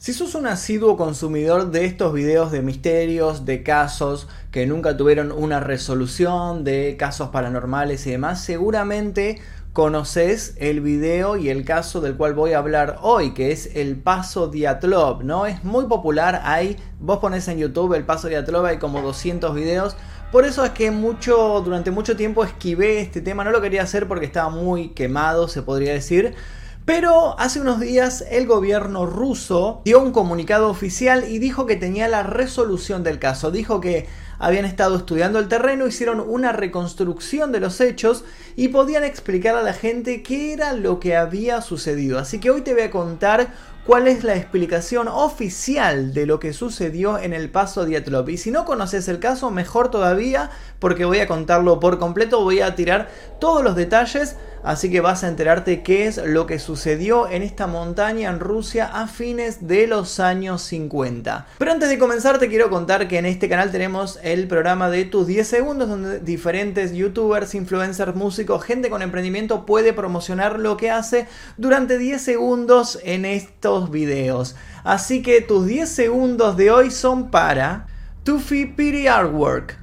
Si sos un asiduo consumidor de estos videos de misterios, de casos que nunca tuvieron una resolución, de casos paranormales y demás, seguramente conoces el video y el caso del cual voy a hablar hoy, que es el paso Diatlov, ¿no? Es muy popular, hay, vos pones en YouTube el paso Diatlov, hay como 200 videos, por eso es que mucho, durante mucho tiempo esquivé este tema, no lo quería hacer porque estaba muy quemado, se podría decir, pero hace unos días el gobierno ruso dio un comunicado oficial y dijo que tenía la resolución del caso. Dijo que habían estado estudiando el terreno, hicieron una reconstrucción de los hechos y podían explicar a la gente qué era lo que había sucedido. Así que hoy te voy a contar cuál es la explicación oficial de lo que sucedió en el paso Dietlov. Y si no conoces el caso, mejor todavía, porque voy a contarlo por completo, voy a tirar todos los detalles así que vas a enterarte qué es lo que sucedió en esta montaña en Rusia a fines de los años 50. Pero antes de comenzar te quiero contar que en este canal tenemos el programa de tus 10 segundos donde diferentes youtubers, influencers, músicos, gente con emprendimiento puede promocionar lo que hace durante 10 segundos en estos videos. Así que tus 10 segundos de hoy son para Tufi Piri Artwork.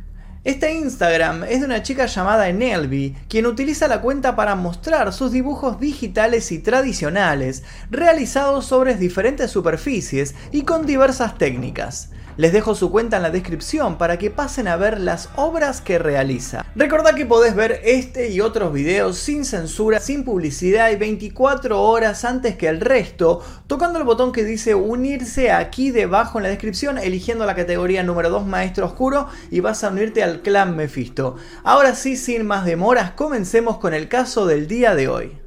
Este Instagram es de una chica llamada Enelby, quien utiliza la cuenta para mostrar sus dibujos digitales y tradicionales, realizados sobre diferentes superficies y con diversas técnicas. Les dejo su cuenta en la descripción para que pasen a ver las obras que realiza. Recordad que podés ver este y otros videos sin censura, sin publicidad y 24 horas antes que el resto, tocando el botón que dice unirse aquí debajo en la descripción, eligiendo la categoría número 2 Maestro Oscuro y vas a unirte al clan Mephisto. Ahora sí, sin más demoras, comencemos con el caso del día de hoy.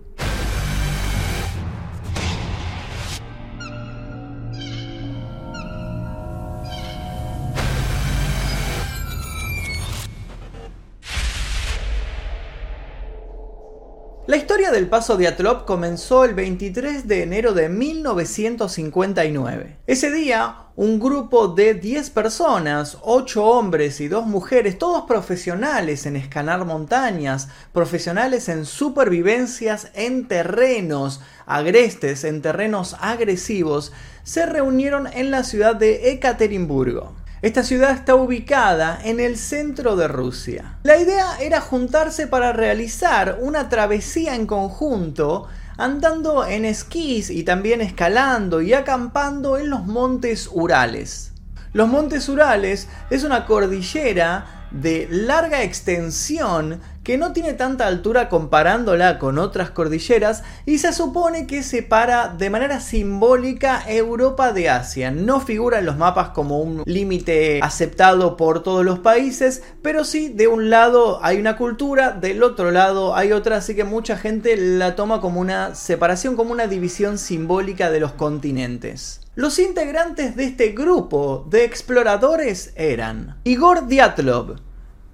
Historia del paso de Atlop comenzó el 23 de enero de 1959. Ese día, un grupo de 10 personas, 8 hombres y 2 mujeres, todos profesionales en escalar montañas, profesionales en supervivencias en terrenos agrestes, en terrenos agresivos, se reunieron en la ciudad de Ekaterimburgo. Esta ciudad está ubicada en el centro de Rusia. La idea era juntarse para realizar una travesía en conjunto andando en esquís y también escalando y acampando en los montes Urales. Los montes Urales es una cordillera de larga extensión que no tiene tanta altura comparándola con otras cordilleras y se supone que separa de manera simbólica Europa de Asia. No figura en los mapas como un límite aceptado por todos los países, pero sí de un lado hay una cultura, del otro lado hay otra, así que mucha gente la toma como una separación, como una división simbólica de los continentes. Los integrantes de este grupo de exploradores eran Igor Diatlov,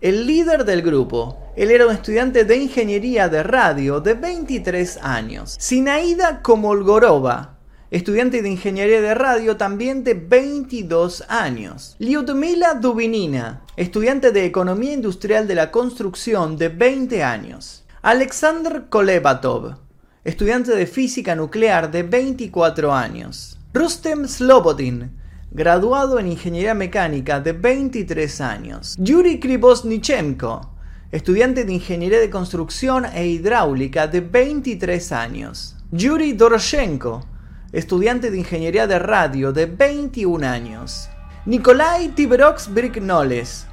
el líder del grupo. Él era un estudiante de ingeniería de radio de 23 años. Sinaida Komolgorova, estudiante de ingeniería de radio también de 22 años. Lyudmila Dubinina, estudiante de economía industrial de la construcción de 20 años. Alexander Kolebatov, estudiante de física nuclear de 24 años. Rustem Slobodin, graduado en Ingeniería Mecánica de 23 años. Yuri Kribosnichenko, estudiante de Ingeniería de Construcción e Hidráulica de 23 años. Yuri Doroshenko, estudiante de Ingeniería de Radio de 21 años. Nikolai Tiberox Briknoles,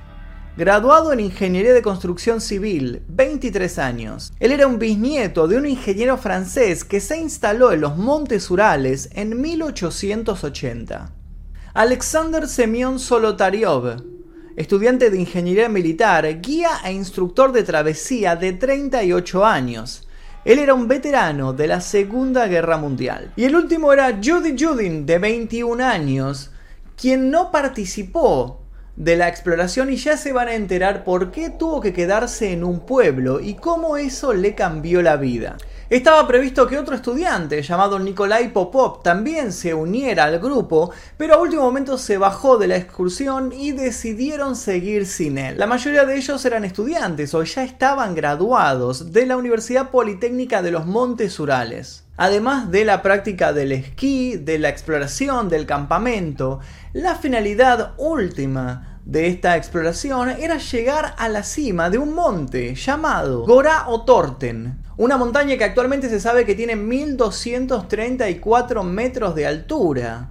Graduado en Ingeniería de Construcción Civil, 23 años. Él era un bisnieto de un ingeniero francés que se instaló en los Montes Urales en 1880. Alexander Semyon Solotaryov, estudiante de Ingeniería Militar, guía e instructor de travesía de 38 años. Él era un veterano de la Segunda Guerra Mundial. Y el último era Judy Judin, de 21 años, quien no participó de la exploración y ya se van a enterar por qué tuvo que quedarse en un pueblo y cómo eso le cambió la vida. Estaba previsto que otro estudiante llamado Nikolai Popov también se uniera al grupo, pero a último momento se bajó de la excursión y decidieron seguir sin él. La mayoría de ellos eran estudiantes o ya estaban graduados de la Universidad Politécnica de los Montes Urales. Además de la práctica del esquí, de la exploración, del campamento, la finalidad última de esta exploración era llegar a la cima de un monte llamado Gora Otorten, una montaña que actualmente se sabe que tiene 1234 metros de altura.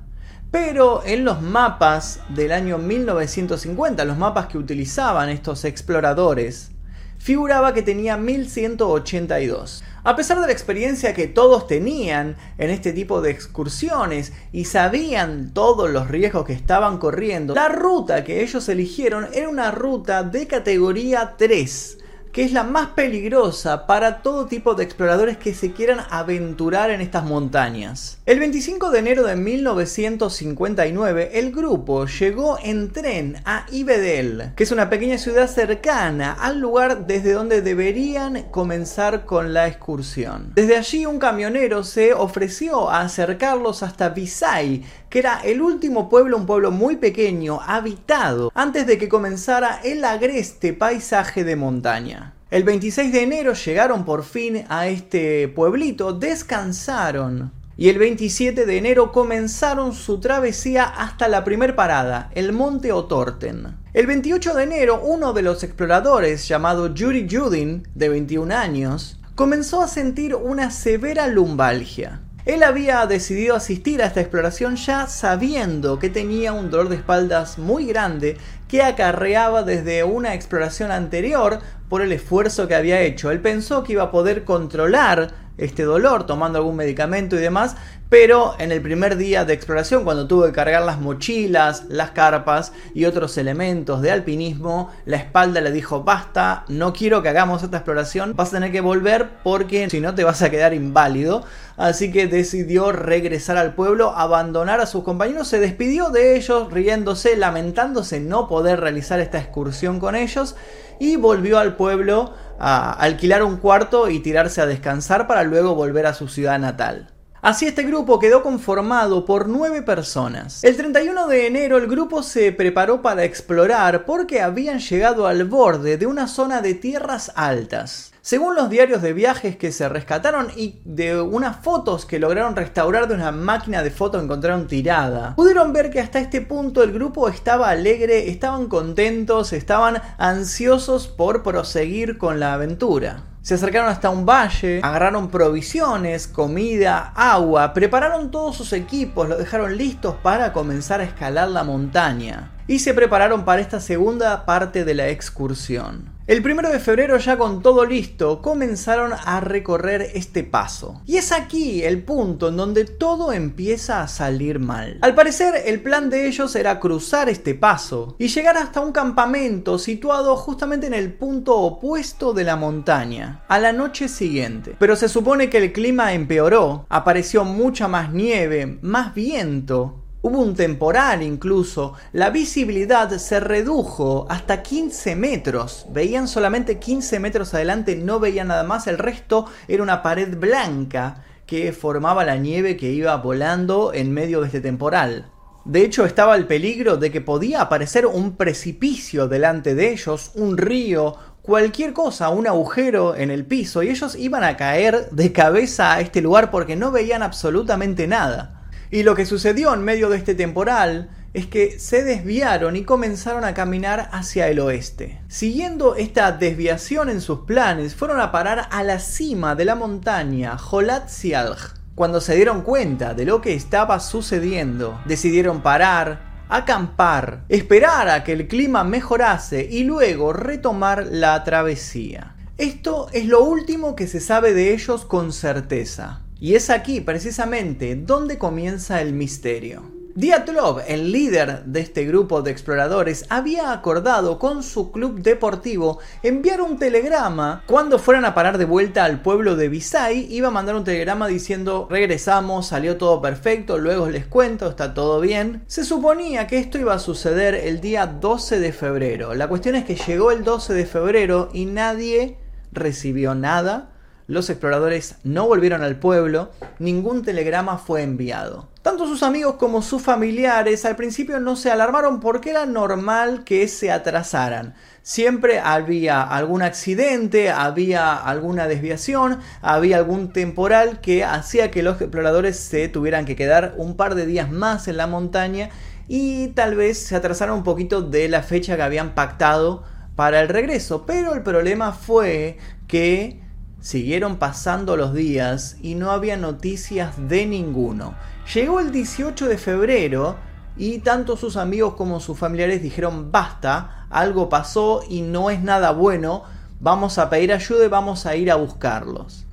Pero en los mapas del año 1950, los mapas que utilizaban estos exploradores, figuraba que tenía 1182. A pesar de la experiencia que todos tenían en este tipo de excursiones y sabían todos los riesgos que estaban corriendo, la ruta que ellos eligieron era una ruta de categoría 3 que es la más peligrosa para todo tipo de exploradores que se quieran aventurar en estas montañas. El 25 de enero de 1959, el grupo llegó en tren a Ibedel, que es una pequeña ciudad cercana al lugar desde donde deberían comenzar con la excursión. Desde allí un camionero se ofreció a acercarlos hasta Visay, que era el último pueblo, un pueblo muy pequeño, habitado, antes de que comenzara el agreste paisaje de montaña. El 26 de enero llegaron por fin a este pueblito, descansaron y el 27 de enero comenzaron su travesía hasta la primer parada, el monte Otorten. El 28 de enero, uno de los exploradores, llamado Yuri Judin, de 21 años, comenzó a sentir una severa lumbalgia. Él había decidido asistir a esta exploración ya sabiendo que tenía un dolor de espaldas muy grande que acarreaba desde una exploración anterior por el esfuerzo que había hecho. Él pensó que iba a poder controlar este dolor tomando algún medicamento y demás, pero en el primer día de exploración, cuando tuvo que cargar las mochilas, las carpas y otros elementos de alpinismo, la espalda le dijo, basta, no quiero que hagamos esta exploración, vas a tener que volver porque si no te vas a quedar inválido. Así que decidió regresar al pueblo, abandonar a sus compañeros, se despidió de ellos riéndose, lamentándose no poder realizar esta excursión con ellos y volvió al pueblo a alquilar un cuarto y tirarse a descansar para luego volver a su ciudad natal. Así este grupo quedó conformado por nueve personas. El 31 de enero el grupo se preparó para explorar porque habían llegado al borde de una zona de tierras altas. Según los diarios de viajes que se rescataron y de unas fotos que lograron restaurar de una máquina de fotos encontraron tirada, pudieron ver que hasta este punto el grupo estaba alegre, estaban contentos, estaban ansiosos por proseguir con la aventura. Se acercaron hasta un valle, agarraron provisiones, comida, agua, prepararon todos sus equipos, los dejaron listos para comenzar a escalar la montaña y se prepararon para esta segunda parte de la excursión. El primero de febrero ya con todo listo comenzaron a recorrer este paso. Y es aquí el punto en donde todo empieza a salir mal. Al parecer el plan de ellos era cruzar este paso y llegar hasta un campamento situado justamente en el punto opuesto de la montaña, a la noche siguiente. Pero se supone que el clima empeoró, apareció mucha más nieve, más viento Hubo un temporal incluso, la visibilidad se redujo hasta 15 metros, veían solamente 15 metros adelante, no veían nada más, el resto era una pared blanca que formaba la nieve que iba volando en medio de este temporal. De hecho, estaba el peligro de que podía aparecer un precipicio delante de ellos, un río, cualquier cosa, un agujero en el piso, y ellos iban a caer de cabeza a este lugar porque no veían absolutamente nada. Y lo que sucedió en medio de este temporal es que se desviaron y comenzaron a caminar hacia el oeste. Siguiendo esta desviación en sus planes, fueron a parar a la cima de la montaña Jolat Sialj. Cuando se dieron cuenta de lo que estaba sucediendo, decidieron parar, acampar, esperar a que el clima mejorase y luego retomar la travesía. Esto es lo último que se sabe de ellos con certeza. Y es aquí precisamente donde comienza el misterio. Diatlov, el líder de este grupo de exploradores, había acordado con su club deportivo enviar un telegrama cuando fueran a parar de vuelta al pueblo de Visay. Iba a mandar un telegrama diciendo regresamos, salió todo perfecto, luego les cuento, está todo bien. Se suponía que esto iba a suceder el día 12 de febrero. La cuestión es que llegó el 12 de febrero y nadie recibió nada los exploradores no volvieron al pueblo, ningún telegrama fue enviado. Tanto sus amigos como sus familiares al principio no se alarmaron porque era normal que se atrasaran. Siempre había algún accidente, había alguna desviación, había algún temporal que hacía que los exploradores se tuvieran que quedar un par de días más en la montaña y tal vez se atrasaron un poquito de la fecha que habían pactado para el regreso. Pero el problema fue que siguieron pasando los días y no había noticias de ninguno. Llegó el 18 de febrero y tanto sus amigos como sus familiares dijeron basta, algo pasó y no es nada bueno, vamos a pedir ayuda y vamos a ir a buscarlos.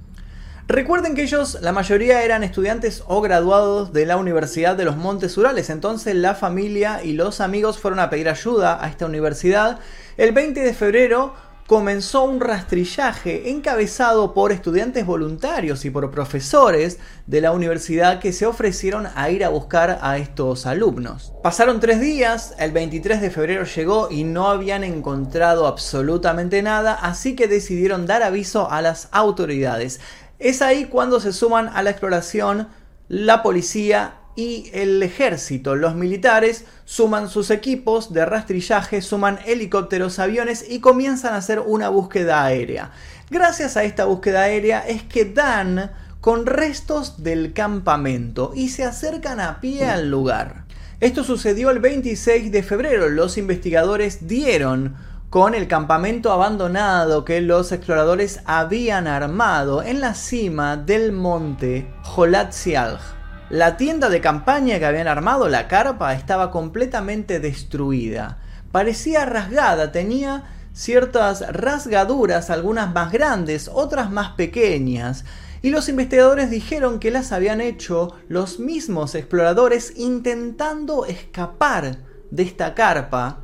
Recuerden que ellos, la mayoría eran estudiantes o graduados de la Universidad de los Montes Urales, entonces la familia y los amigos fueron a pedir ayuda a esta universidad. El 20 de febrero comenzó un rastrillaje encabezado por estudiantes voluntarios y por profesores de la universidad que se ofrecieron a ir a buscar a estos alumnos. Pasaron tres días, el 23 de febrero llegó y no habían encontrado absolutamente nada, así que decidieron dar aviso a las autoridades. Es ahí cuando se suman a la exploración la policía y el ejército. Los militares suman sus equipos de rastrillaje, suman helicópteros, aviones y comienzan a hacer una búsqueda aérea. Gracias a esta búsqueda aérea es que dan con restos del campamento y se acercan a pie al lugar. Esto sucedió el 26 de febrero. Los investigadores dieron con el campamento abandonado que los exploradores habían armado en la cima del monte Holatzialj. La tienda de campaña que habían armado, la carpa, estaba completamente destruida. Parecía rasgada, tenía ciertas rasgaduras, algunas más grandes, otras más pequeñas, y los investigadores dijeron que las habían hecho los mismos exploradores intentando escapar de esta carpa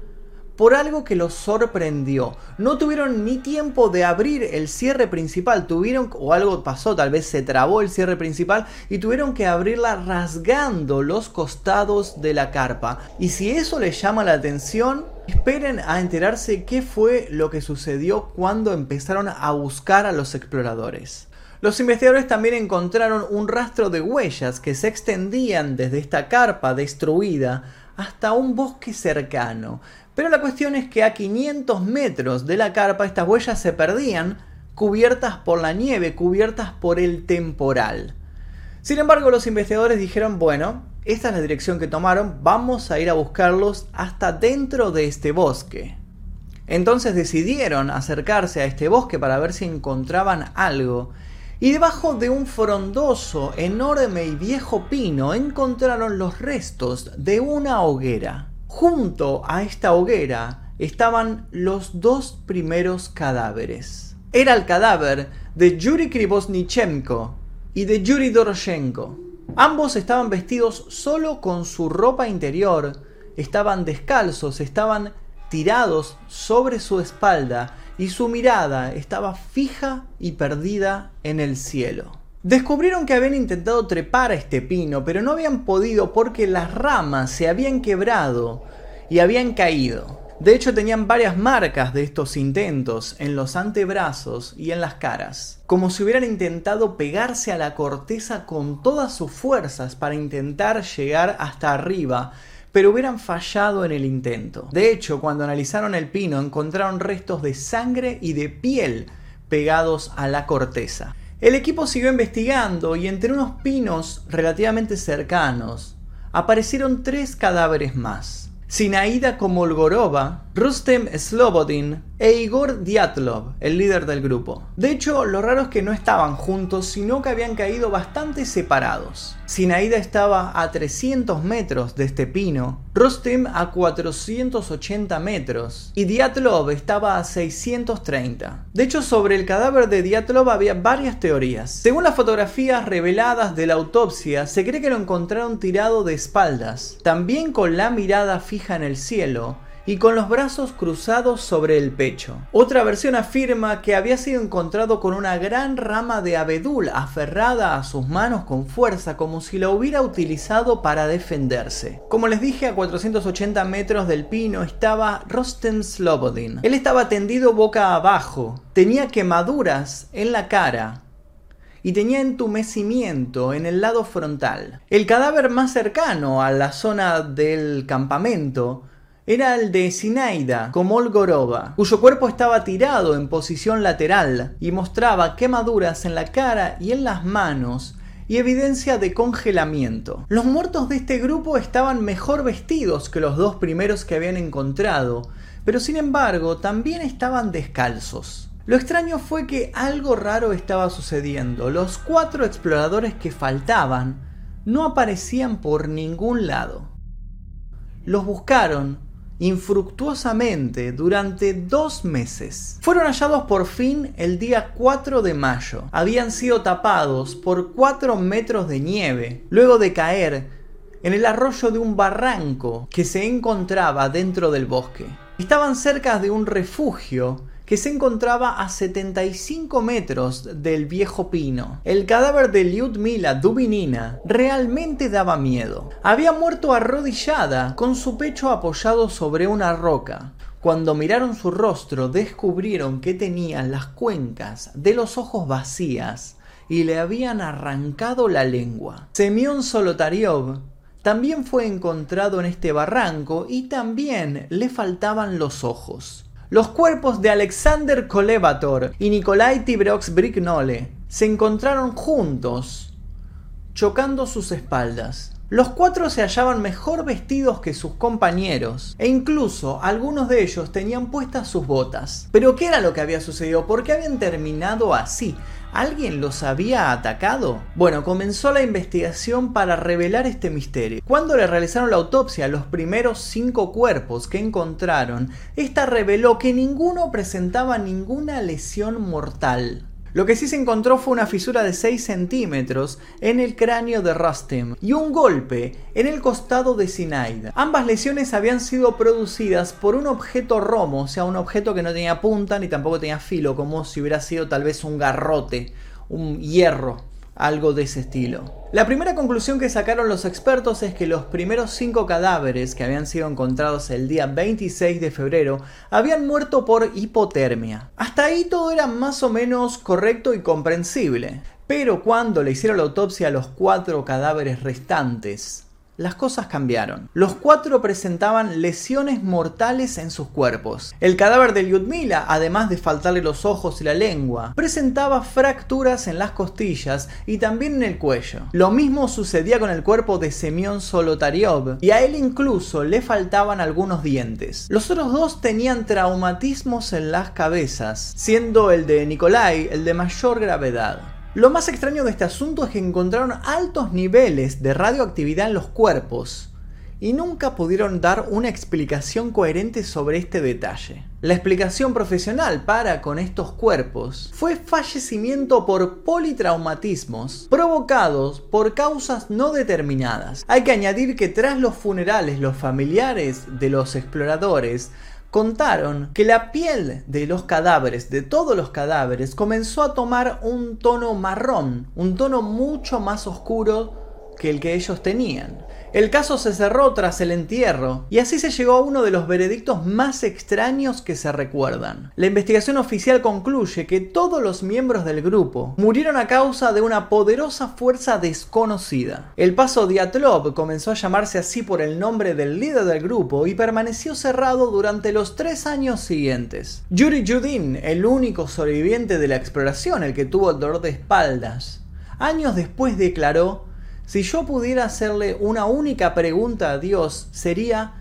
por algo que los sorprendió. No tuvieron ni tiempo de abrir el cierre principal, tuvieron, o algo pasó, tal vez se trabó el cierre principal y tuvieron que abrirla rasgando los costados de la carpa. Y si eso les llama la atención, esperen a enterarse qué fue lo que sucedió cuando empezaron a buscar a los exploradores. Los investigadores también encontraron un rastro de huellas que se extendían desde esta carpa destruida hasta un bosque cercano. Pero la cuestión es que a 500 metros de la carpa estas huellas se perdían, cubiertas por la nieve, cubiertas por el temporal. Sin embargo, los investigadores dijeron, bueno, esta es la dirección que tomaron, vamos a ir a buscarlos hasta dentro de este bosque. Entonces decidieron acercarse a este bosque para ver si encontraban algo. Y debajo de un frondoso, enorme y viejo pino encontraron los restos de una hoguera. Junto a esta hoguera estaban los dos primeros cadáveres. Era el cadáver de Yuri Krivosnichenko y de Yuri Doroshenko. Ambos estaban vestidos solo con su ropa interior, estaban descalzos, estaban tirados sobre su espalda y su mirada estaba fija y perdida en el cielo. Descubrieron que habían intentado trepar a este pino, pero no habían podido porque las ramas se habían quebrado y habían caído. De hecho, tenían varias marcas de estos intentos en los antebrazos y en las caras, como si hubieran intentado pegarse a la corteza con todas sus fuerzas para intentar llegar hasta arriba, pero hubieran fallado en el intento. De hecho, cuando analizaron el pino encontraron restos de sangre y de piel pegados a la corteza. El equipo siguió investigando y entre unos pinos relativamente cercanos aparecieron tres cadáveres más. Sinaida Komolgorova, Rustem Slobodin e Igor Diatlov, el líder del grupo. De hecho, lo raro es que no estaban juntos, sino que habían caído bastante separados. Sinaida estaba a 300 metros de este pino, Rustem a 480 metros y Diatlov estaba a 630. De hecho, sobre el cadáver de Diatlov había varias teorías. Según las fotografías reveladas de la autopsia, se cree que lo encontraron tirado de espaldas, también con la mirada fija en el cielo, y con los brazos cruzados sobre el pecho. Otra versión afirma que había sido encontrado con una gran rama de abedul aferrada a sus manos con fuerza como si la hubiera utilizado para defenderse. Como les dije, a 480 metros del pino estaba Rostem Slobodin. Él estaba tendido boca abajo, tenía quemaduras en la cara y tenía entumecimiento en el lado frontal. El cadáver más cercano a la zona del campamento era el de Sinaida Komolgorova, cuyo cuerpo estaba tirado en posición lateral y mostraba quemaduras en la cara y en las manos y evidencia de congelamiento. Los muertos de este grupo estaban mejor vestidos que los dos primeros que habían encontrado, pero sin embargo también estaban descalzos. Lo extraño fue que algo raro estaba sucediendo. Los cuatro exploradores que faltaban no aparecían por ningún lado. Los buscaron infructuosamente durante dos meses. Fueron hallados por fin el día 4 de mayo. Habían sido tapados por 4 metros de nieve, luego de caer en el arroyo de un barranco que se encontraba dentro del bosque. Estaban cerca de un refugio que se encontraba a 75 metros del viejo pino. El cadáver de Lyudmila Dubinina realmente daba miedo. Había muerto arrodillada, con su pecho apoyado sobre una roca. Cuando miraron su rostro descubrieron que tenía las cuencas de los ojos vacías y le habían arrancado la lengua. Semyon Solotariov también fue encontrado en este barranco y también le faltaban los ojos. Los cuerpos de Alexander Kolevator y Nikolai Tibrox Brignole se encontraron juntos, chocando sus espaldas. Los cuatro se hallaban mejor vestidos que sus compañeros, e incluso algunos de ellos tenían puestas sus botas. Pero ¿qué era lo que había sucedido? ¿Por qué habían terminado así? ¿Alguien los había atacado? Bueno, comenzó la investigación para revelar este misterio. Cuando le realizaron la autopsia a los primeros cinco cuerpos que encontraron, esta reveló que ninguno presentaba ninguna lesión mortal. Lo que sí se encontró fue una fisura de 6 centímetros en el cráneo de Rustem y un golpe en el costado de Sinaida. Ambas lesiones habían sido producidas por un objeto romo, o sea, un objeto que no tenía punta ni tampoco tenía filo, como si hubiera sido tal vez un garrote, un hierro algo de ese estilo. La primera conclusión que sacaron los expertos es que los primeros cinco cadáveres que habían sido encontrados el día 26 de febrero habían muerto por hipotermia. Hasta ahí todo era más o menos correcto y comprensible. Pero cuando le hicieron la autopsia a los cuatro cadáveres restantes, las cosas cambiaron. Los cuatro presentaban lesiones mortales en sus cuerpos. El cadáver de Lyudmila, además de faltarle los ojos y la lengua, presentaba fracturas en las costillas y también en el cuello. Lo mismo sucedía con el cuerpo de Semyon Solotariov y a él incluso le faltaban algunos dientes. Los otros dos tenían traumatismos en las cabezas, siendo el de Nikolai el de mayor gravedad. Lo más extraño de este asunto es que encontraron altos niveles de radioactividad en los cuerpos y nunca pudieron dar una explicación coherente sobre este detalle. La explicación profesional para con estos cuerpos fue fallecimiento por politraumatismos provocados por causas no determinadas. Hay que añadir que tras los funerales los familiares de los exploradores contaron que la piel de los cadáveres, de todos los cadáveres, comenzó a tomar un tono marrón, un tono mucho más oscuro que el que ellos tenían. El caso se cerró tras el entierro y así se llegó a uno de los veredictos más extraños que se recuerdan. La investigación oficial concluye que todos los miembros del grupo murieron a causa de una poderosa fuerza desconocida. El paso Diatlov comenzó a llamarse así por el nombre del líder del grupo y permaneció cerrado durante los tres años siguientes. Yuri Yudin, el único sobreviviente de la exploración, el que tuvo el dolor de espaldas, años después declaró si yo pudiera hacerle una única pregunta a Dios, sería,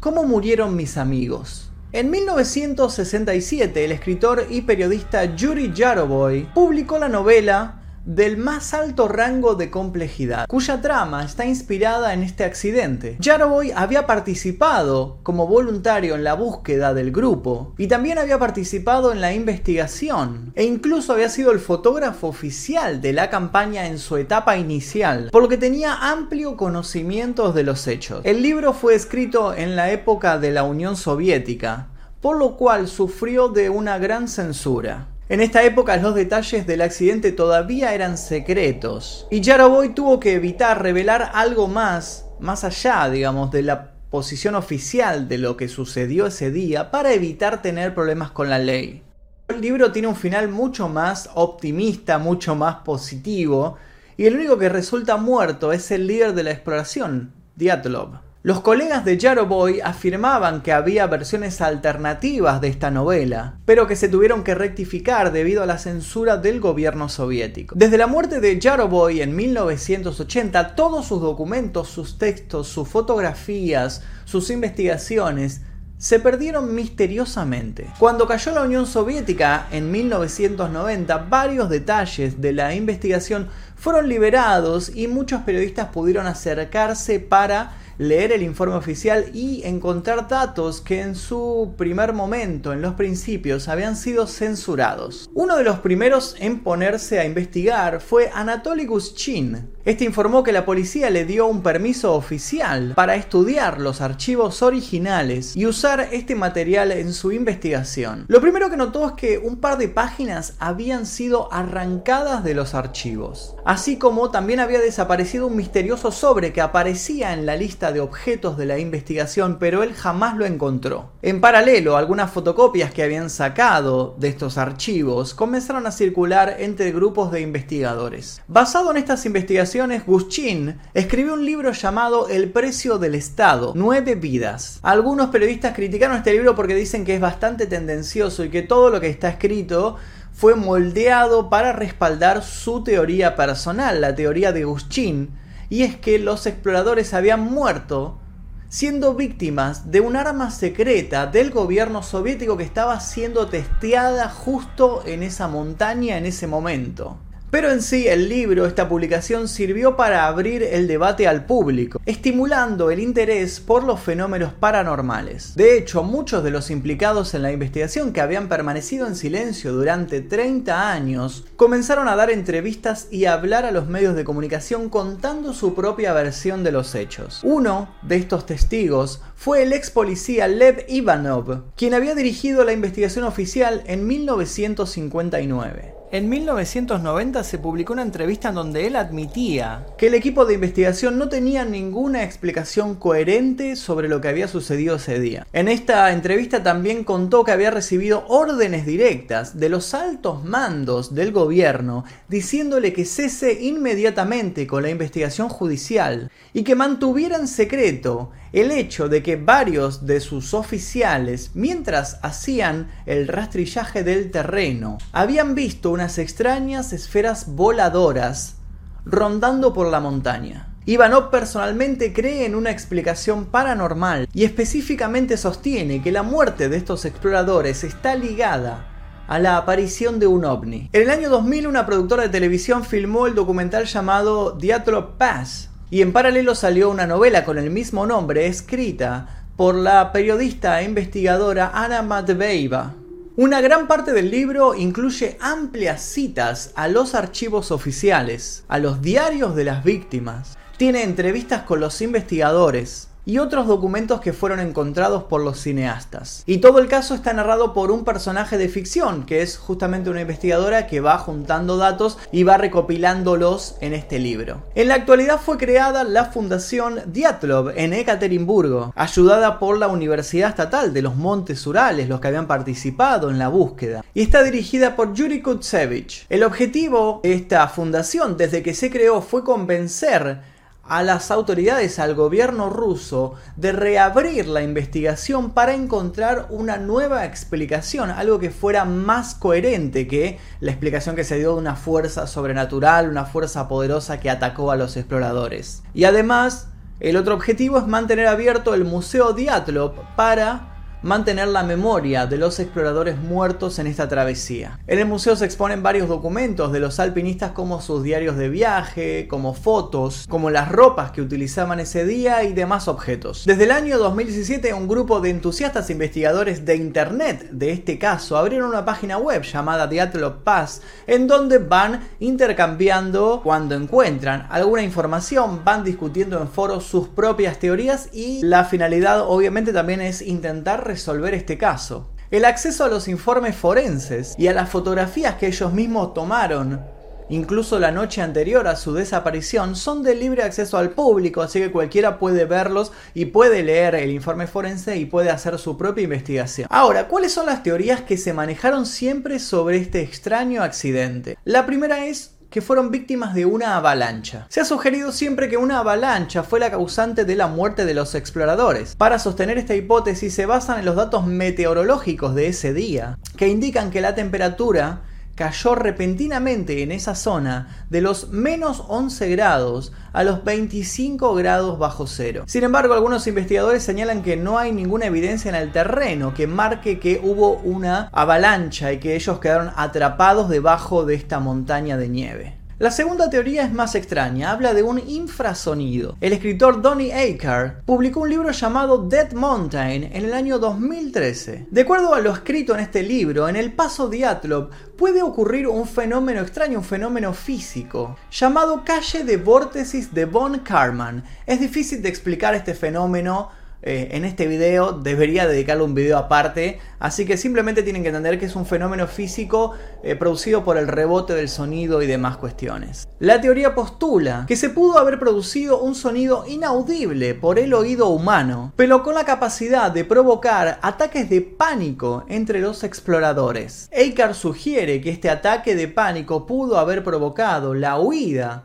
¿cómo murieron mis amigos? En 1967, el escritor y periodista Yuri Yaroboy publicó la novela del más alto rango de complejidad, cuya trama está inspirada en este accidente. Jaroboy había participado como voluntario en la búsqueda del grupo y también había participado en la investigación e incluso había sido el fotógrafo oficial de la campaña en su etapa inicial, por lo que tenía amplio conocimiento de los hechos. El libro fue escrito en la época de la Unión Soviética, por lo cual sufrió de una gran censura. En esta época los detalles del accidente todavía eran secretos y Jaraboy tuvo que evitar revelar algo más, más allá, digamos, de la posición oficial de lo que sucedió ese día para evitar tener problemas con la ley. El libro tiene un final mucho más optimista, mucho más positivo, y el único que resulta muerto es el líder de la exploración, Diatlov. Los colegas de Yaroboy afirmaban que había versiones alternativas de esta novela, pero que se tuvieron que rectificar debido a la censura del gobierno soviético. Desde la muerte de Yaroboy en 1980, todos sus documentos, sus textos, sus fotografías, sus investigaciones se perdieron misteriosamente. Cuando cayó la Unión Soviética en 1990, varios detalles de la investigación fueron liberados y muchos periodistas pudieron acercarse para leer el informe oficial y encontrar datos que en su primer momento, en los principios, habían sido censurados. Uno de los primeros en ponerse a investigar fue Anatoly Gushchin. Este informó que la policía le dio un permiso oficial para estudiar los archivos originales y usar este material en su investigación. Lo primero que notó es que un par de páginas habían sido arrancadas de los archivos, así como también había desaparecido un misterioso sobre que aparecía en la lista de objetos de la investigación, pero él jamás lo encontró. En paralelo, algunas fotocopias que habían sacado de estos archivos comenzaron a circular entre grupos de investigadores. Basado en estas investigaciones, Guschin escribió un libro llamado El precio del Estado, nueve vidas. Algunos periodistas criticaron este libro porque dicen que es bastante tendencioso y que todo lo que está escrito fue moldeado para respaldar su teoría personal, la teoría de Guschin, y es que los exploradores habían muerto siendo víctimas de un arma secreta del gobierno soviético que estaba siendo testeada justo en esa montaña en ese momento. Pero en sí el libro, esta publicación, sirvió para abrir el debate al público, estimulando el interés por los fenómenos paranormales. De hecho, muchos de los implicados en la investigación que habían permanecido en silencio durante 30 años, comenzaron a dar entrevistas y a hablar a los medios de comunicación contando su propia versión de los hechos. Uno de estos testigos fue el ex policía Lev Ivanov, quien había dirigido la investigación oficial en 1959. En 1990 se publicó una entrevista en donde él admitía que el equipo de investigación no tenía ninguna explicación coherente sobre lo que había sucedido ese día. En esta entrevista también contó que había recibido órdenes directas de los altos mandos del gobierno diciéndole que cese inmediatamente con la investigación judicial y que mantuviera en secreto el hecho de que varios de sus oficiales, mientras hacían el rastrillaje del terreno, habían visto unas extrañas esferas voladoras rondando por la montaña. Ivanov personalmente cree en una explicación paranormal y específicamente sostiene que la muerte de estos exploradores está ligada a la aparición de un ovni. En el año 2000 una productora de televisión filmó el documental llamado Diatlov Pass, y en paralelo salió una novela con el mismo nombre escrita por la periodista e investigadora Ana Matveeva. Una gran parte del libro incluye amplias citas a los archivos oficiales, a los diarios de las víctimas, tiene entrevistas con los investigadores, y otros documentos que fueron encontrados por los cineastas. Y todo el caso está narrado por un personaje de ficción, que es justamente una investigadora que va juntando datos y va recopilándolos en este libro. En la actualidad fue creada la Fundación Diatlov en Ekaterimburgo, ayudada por la Universidad Estatal de los Montes Urales, los que habían participado en la búsqueda, y está dirigida por Yuri Kutsevich. El objetivo de esta fundación desde que se creó fue convencer a las autoridades, al gobierno ruso, de reabrir la investigación para encontrar una nueva explicación, algo que fuera más coherente que la explicación que se dio de una fuerza sobrenatural, una fuerza poderosa que atacó a los exploradores. Y además, el otro objetivo es mantener abierto el Museo Diatlov para mantener la memoria de los exploradores muertos en esta travesía. En el museo se exponen varios documentos de los alpinistas como sus diarios de viaje, como fotos, como las ropas que utilizaban ese día y demás objetos. Desde el año 2017 un grupo de entusiastas investigadores de internet de este caso abrieron una página web llamada Diatlov Pass en donde van intercambiando cuando encuentran alguna información, van discutiendo en foros sus propias teorías y la finalidad obviamente también es intentar resolver este caso. El acceso a los informes forenses y a las fotografías que ellos mismos tomaron incluso la noche anterior a su desaparición, son de libre acceso al público, así que cualquiera puede verlos y puede leer el informe forense y puede hacer su propia investigación. Ahora, ¿cuáles son las teorías que se manejaron siempre sobre este extraño accidente? La primera es que fueron víctimas de una avalancha. Se ha sugerido siempre que una avalancha fue la causante de la muerte de los exploradores. Para sostener esta hipótesis se basan en los datos meteorológicos de ese día, que indican que la temperatura cayó repentinamente en esa zona de los menos 11 grados a los 25 grados bajo cero. Sin embargo, algunos investigadores señalan que no hay ninguna evidencia en el terreno que marque que hubo una avalancha y que ellos quedaron atrapados debajo de esta montaña de nieve. La segunda teoría es más extraña, habla de un infrasonido. El escritor Donny Aker publicó un libro llamado Dead Mountain en el año 2013. De acuerdo a lo escrito en este libro, en el paso Diatlov puede ocurrir un fenómeno extraño, un fenómeno físico, llamado calle de vórtices de von Karman. Es difícil de explicar este fenómeno eh, en este video, debería dedicarle un video aparte, así que simplemente tienen que entender que es un fenómeno físico eh, producido por el rebote del sonido y demás cuestiones. La teoría postula que se pudo haber producido un sonido inaudible por el oído humano, pero con la capacidad de provocar ataques de pánico entre los exploradores. Eikar sugiere que este ataque de pánico pudo haber provocado la huida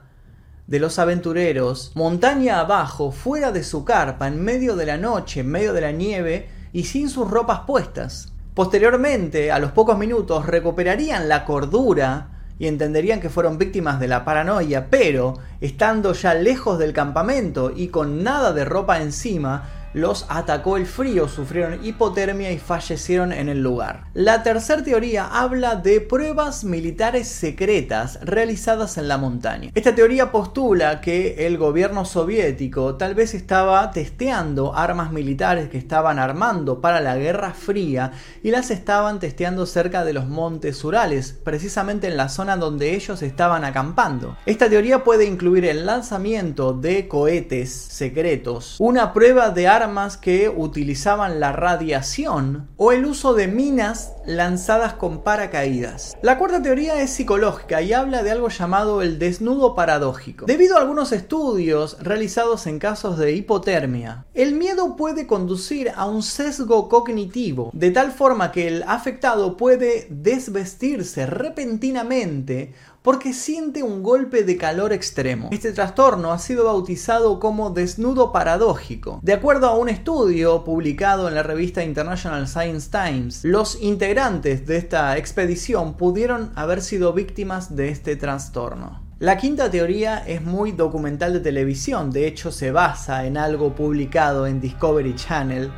de los aventureros, montaña abajo, fuera de su carpa, en medio de la noche, en medio de la nieve y sin sus ropas puestas. Posteriormente, a los pocos minutos, recuperarían la cordura y entenderían que fueron víctimas de la paranoia, pero estando ya lejos del campamento y con nada de ropa encima, los atacó el frío, sufrieron hipotermia y fallecieron en el lugar. La tercera teoría habla de pruebas militares secretas realizadas en la montaña. Esta teoría postula que el gobierno soviético tal vez estaba testeando armas militares que estaban armando para la Guerra Fría y las estaban testeando cerca de los montes Urales, precisamente en la zona donde ellos estaban acampando. Esta teoría puede incluir el lanzamiento de cohetes secretos, una prueba de armas armas que utilizaban la radiación o el uso de minas lanzadas con paracaídas. La cuarta teoría es psicológica y habla de algo llamado el desnudo paradójico. Debido a algunos estudios realizados en casos de hipotermia, el miedo puede conducir a un sesgo cognitivo, de tal forma que el afectado puede desvestirse repentinamente porque siente un golpe de calor extremo. Este trastorno ha sido bautizado como desnudo paradójico. De acuerdo a un estudio publicado en la revista International Science Times, los integrantes de esta expedición pudieron haber sido víctimas de este trastorno. La quinta teoría es muy documental de televisión, de hecho se basa en algo publicado en Discovery Channel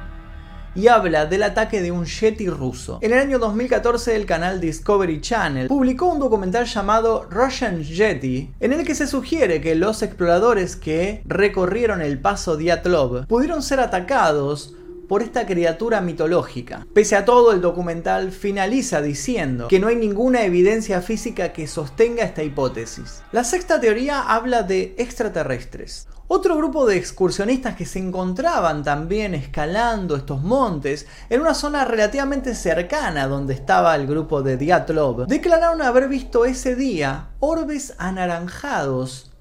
y habla del ataque de un Yeti ruso. En el año 2014 el canal Discovery Channel publicó un documental llamado Russian Yeti en el que se sugiere que los exploradores que recorrieron el paso Diatlov pudieron ser atacados por esta criatura mitológica. Pese a todo, el documental finaliza diciendo que no hay ninguna evidencia física que sostenga esta hipótesis. La sexta teoría habla de extraterrestres. Otro grupo de excursionistas que se encontraban también escalando estos montes en una zona relativamente cercana donde estaba el grupo de Diatlov, declararon haber visto ese día orbes anaranjados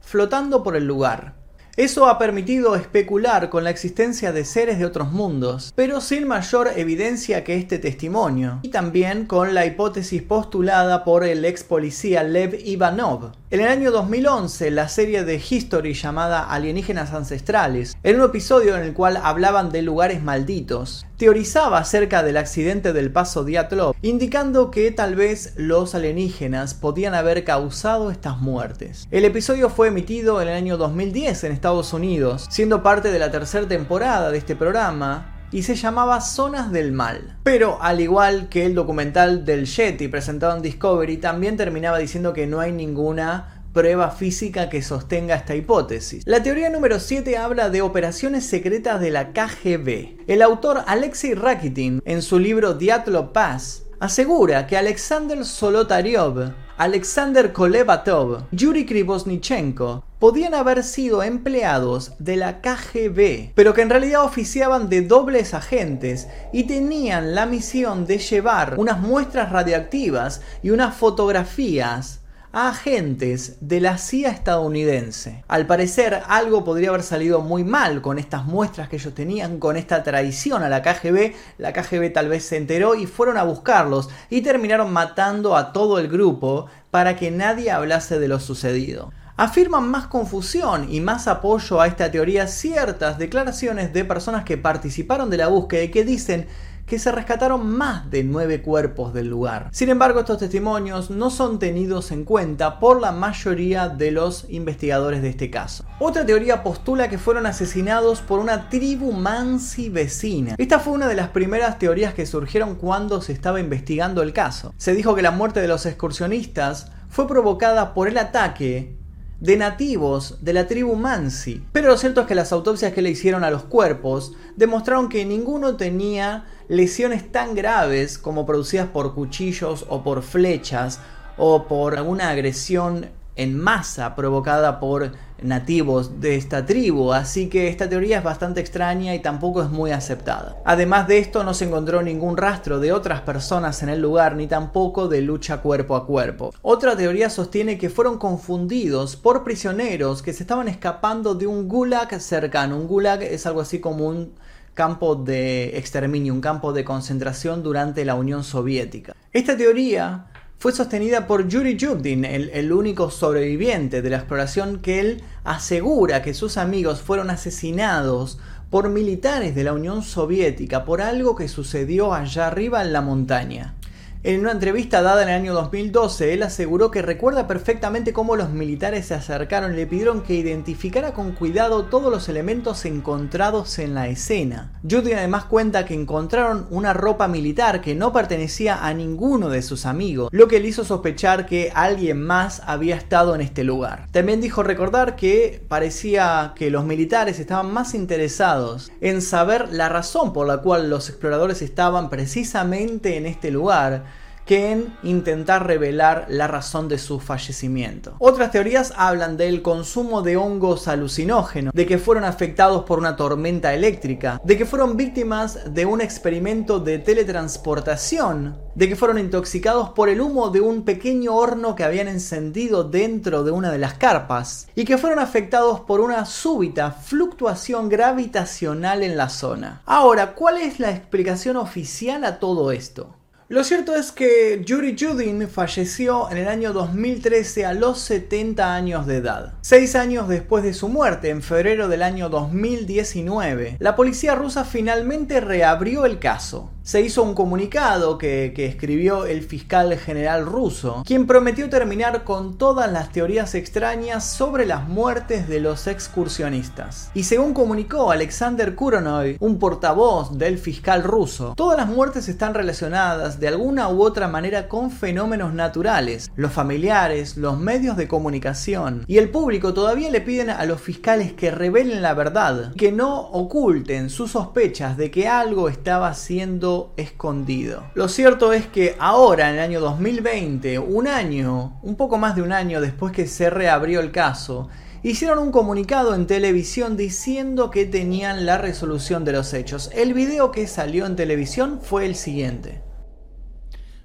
flotando por el lugar. Eso ha permitido especular con la existencia de seres de otros mundos, pero sin mayor evidencia que este testimonio, y también con la hipótesis postulada por el ex policía Lev Ivanov. En el año 2011, la serie de History llamada Alienígenas Ancestrales, en un episodio en el cual hablaban de lugares malditos, teorizaba acerca del accidente del paso Diatlov, indicando que tal vez los alienígenas podían haber causado estas muertes. El episodio fue emitido en el año 2010 en Estados Unidos, siendo parte de la tercera temporada de este programa, y se llamaba Zonas del Mal. Pero al igual que el documental del Yeti presentado en Discovery, también terminaba diciendo que no hay ninguna prueba física que sostenga esta hipótesis. La teoría número 7 habla de operaciones secretas de la KGB. El autor Alexei Rakitin, en su libro Diatlo Pass, asegura que Alexander Solotaryov, Alexander Kolevatov, Yuri Krivosnichenko podían haber sido empleados de la KGB, pero que en realidad oficiaban de dobles agentes y tenían la misión de llevar unas muestras radiactivas y unas fotografías a agentes de la CIA estadounidense. Al parecer, algo podría haber salido muy mal con estas muestras que ellos tenían, con esta traición a la KGB. La KGB tal vez se enteró y fueron a buscarlos y terminaron matando a todo el grupo para que nadie hablase de lo sucedido afirman más confusión y más apoyo a esta teoría ciertas declaraciones de personas que participaron de la búsqueda y que dicen que se rescataron más de nueve cuerpos del lugar. Sin embargo, estos testimonios no son tenidos en cuenta por la mayoría de los investigadores de este caso. Otra teoría postula que fueron asesinados por una tribu mansi vecina. Esta fue una de las primeras teorías que surgieron cuando se estaba investigando el caso. Se dijo que la muerte de los excursionistas fue provocada por el ataque de nativos de la tribu Mansi. Pero lo cierto es que las autopsias que le hicieron a los cuerpos demostraron que ninguno tenía lesiones tan graves como producidas por cuchillos o por flechas o por alguna agresión en masa provocada por nativos de esta tribu, así que esta teoría es bastante extraña y tampoco es muy aceptada. Además de esto no se encontró ningún rastro de otras personas en el lugar ni tampoco de lucha cuerpo a cuerpo. Otra teoría sostiene que fueron confundidos por prisioneros que se estaban escapando de un gulag cercano. Un gulag es algo así como un campo de exterminio, un campo de concentración durante la Unión Soviética. Esta teoría fue sostenida por Yuri Yudin, el, único sobreviviente de la exploración, que él asegura que sus amigos fueron asesinados por militares de la Unión Soviética por algo que sucedió allá arriba en la montaña. En una entrevista dada en el año 2012, él aseguró que recuerda perfectamente cómo los militares se acercaron y le pidieron que identificara con cuidado todos los elementos encontrados en la escena. Judy además cuenta que encontraron una ropa militar que no pertenecía a ninguno de sus amigos, lo que le hizo sospechar que alguien más había estado en este lugar. También dijo recordar que parecía que los militares estaban más interesados en saber la razón por la cual los exploradores estaban precisamente en este lugar que en intentar revelar la razón de su fallecimiento. Otras teorías hablan del consumo de hongos alucinógenos, de que fueron afectados por una tormenta eléctrica, de que fueron víctimas de un experimento de teletransportación, de que fueron intoxicados por el humo de un pequeño horno que habían encendido dentro de una de las carpas, y que fueron afectados por una súbita fluctuación gravitacional en la zona. Ahora, ¿cuál es la explicación oficial a todo esto? Lo cierto es que Yuri Judin falleció en el año 2013 a los 70 años de edad. Seis años después de su muerte, en febrero del año 2019, la policía rusa finalmente reabrió el caso se hizo un comunicado que, escribió el fiscal general ruso, quien prometió terminar con todas las teorías extrañas sobre las muertes de los excursionistas. Y según comunicó Alexander Kuronoy, un portavoz del fiscal ruso, todas las muertes están relacionadas de alguna u otra manera con fenómenos naturales. Los familiares, los medios de comunicación y el público todavía le piden a los fiscales que revelen la verdad, que no oculten sus sospechas de que algo estaba siendo escondido. Lo cierto es que ahora, en el año 2020, un año, un poco más de un año después que se reabrió el caso, hicieron un comunicado en televisión diciendo que tenían la resolución de los hechos. El video que salió en televisión fue el siguiente.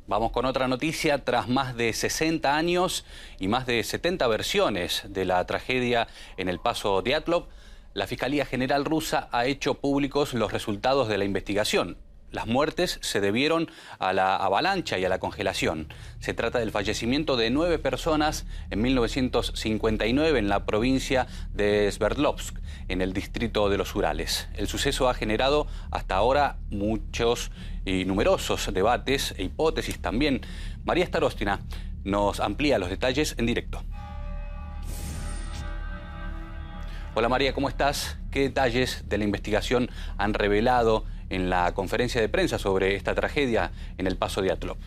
Vamos con otra noticia. Tras más de 60 años y más de 70 versiones de la tragedia en el paso Diatlov, la Fiscalía General rusa ha hecho públicos los resultados de la investigación. Las muertes se debieron a la avalancha y a la congelación. Se trata del fallecimiento de nueve personas en 1959 en la provincia de Sverdlovsk, en el distrito de los Urales. El suceso ha generado hasta ahora muchos y numerosos debates e hipótesis también. María Starostina nos amplía los detalles en directo. Hola María, ¿cómo estás? ¿Qué detalles de la investigación han revelado en la conferencia de prensa sobre esta tragedia en el paso de Atlop.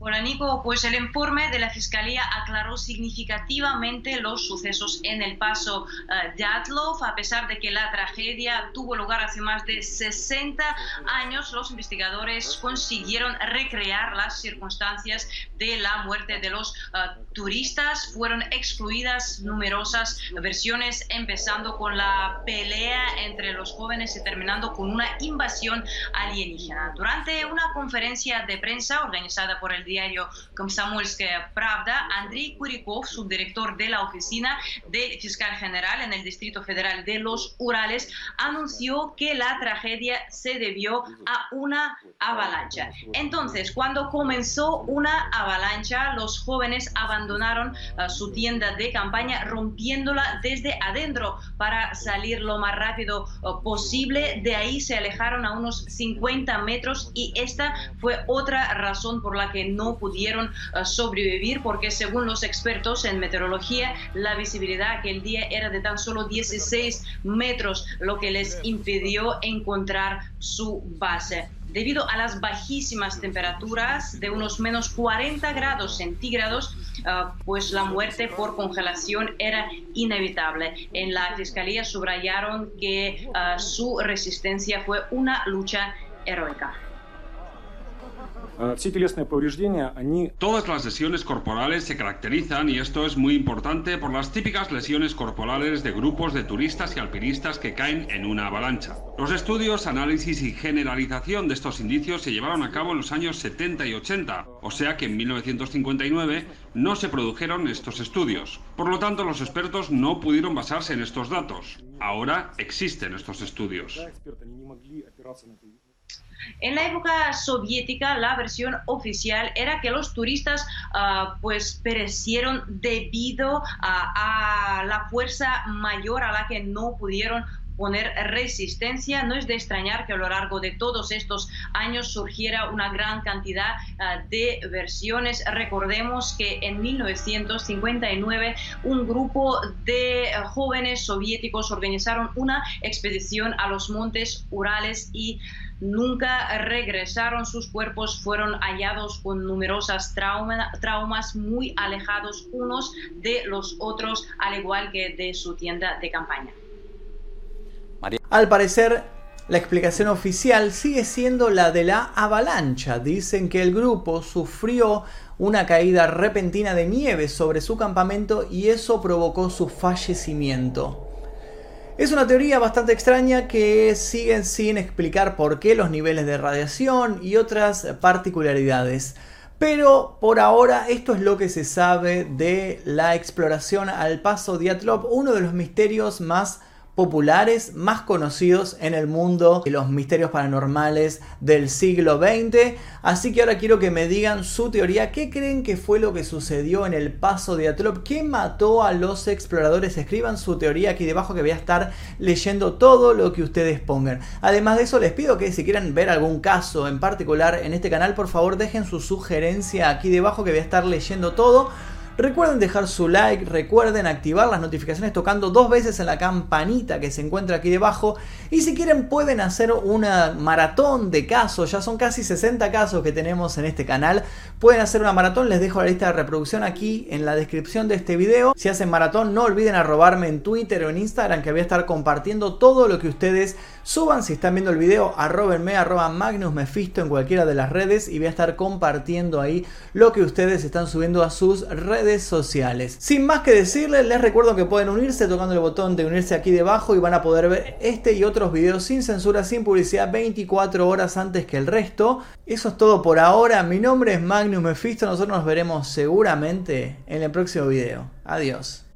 Hola Nico, pues el informe de la Fiscalía aclaró significativamente los sucesos en el paso uh, de Atlov. A pesar de que la tragedia tuvo lugar hace más de 60 años, los investigadores consiguieron recrear las circunstancias de la muerte de los uh, turistas. Fueron excluidas numerosas versiones, empezando con la pelea entre los jóvenes y terminando con una invasión alienígena. Durante una conferencia de prensa organizada por el diario Komsomolskaya Pravda, Andrei Kurikov, subdirector de la oficina del fiscal general en el Distrito Federal de los Urales, anunció que la tragedia se debió a una avalancha. Entonces, cuando comenzó una avalancha, los jóvenes abandonaron uh, su tienda de campaña rompiéndola desde adentro para salir lo más rápido uh, posible. De ahí se alejaron a unos 50 metros y esta fue otra razón por la que no pudieron uh, sobrevivir porque según los expertos en meteorología la visibilidad aquel día era de tan solo 16 metros, lo que les impidió encontrar su base debido a las bajísimas temperaturas de unos menos 40 grados centígrados, ah, pues la muerte por congelación era inevitable. En la Fiscalía subrayaron que ah, su resistencia fue una lucha heroica. Todas las lesiones corporales se caracterizan, y esto es muy importante, por las típicas lesiones corporales de grupos de turistas y alpinistas que caen en una avalancha. Los estudios, análisis y generalización de estos indicios se llevaron a cabo en los años 70 y 80, o sea que en 1959 no se produjeron estos estudios. Por lo tanto, los expertos no pudieron basarse en estos datos. Ahora existen estos estudios. En la época soviética, la versión oficial era que los turistas ah, pues perecieron debido a, la fuerza mayor a la que no pudieron poner resistencia. No es de extrañar que a lo largo de todos estos años surgiera una gran cantidad ah, de versiones. Recordemos que en 1959 un grupo de jóvenes soviéticos organizaron una expedición a los montes Urales y nunca regresaron, sus cuerpos fueron hallados con numerosas traumas muy alejados unos de los otros, al igual que de su tienda de campaña. Al parecer, la explicación oficial sigue siendo la de la avalancha. Dicen que el grupo sufrió una caída repentina de nieve sobre su campamento y eso provocó su fallecimiento. Es una teoría bastante extraña que siguen sin explicar por qué los niveles de radiación y otras particularidades. Pero por ahora esto es lo que se sabe de la exploración al paso Diatlov, uno de los misterios más populares más conocidos en el mundo de los misterios paranormales del siglo XX. Así que ahora quiero que me digan su teoría. ¿Qué creen que fue lo que sucedió en el paso de Atlop? ¿Qué mató a los exploradores? Escriban su teoría aquí debajo que voy a estar leyendo todo lo que ustedes pongan. Además de eso les pido que si quieren ver algún caso en particular en este canal, por favor dejen su sugerencia aquí debajo que voy a estar leyendo todo. Recuerden dejar su like, recuerden activar las notificaciones tocando dos veces en la campanita que se encuentra aquí debajo. Y si quieren pueden hacer una maratón de casos, ya son casi 60 casos que tenemos en este canal. Pueden hacer una maratón, les dejo la lista de reproducción aquí en la descripción de este video. Si hacen maratón no olviden arrobarme en Twitter o en Instagram que voy a estar compartiendo todo lo que ustedes suban. Si están viendo el video, arrobenme, arroba Magnus Mephisto en cualquiera de las redes y voy a estar compartiendo ahí lo que ustedes están subiendo a sus redes sociales. Sin más que decirles, les recuerdo que pueden unirse tocando el botón de unirse aquí debajo y van a poder ver este y otros videos sin censura, sin publicidad, 24 horas antes que el resto. Eso es todo por ahora. Mi nombre es Magnus Mephisto. Nosotros nos veremos seguramente en el próximo video. Adiós.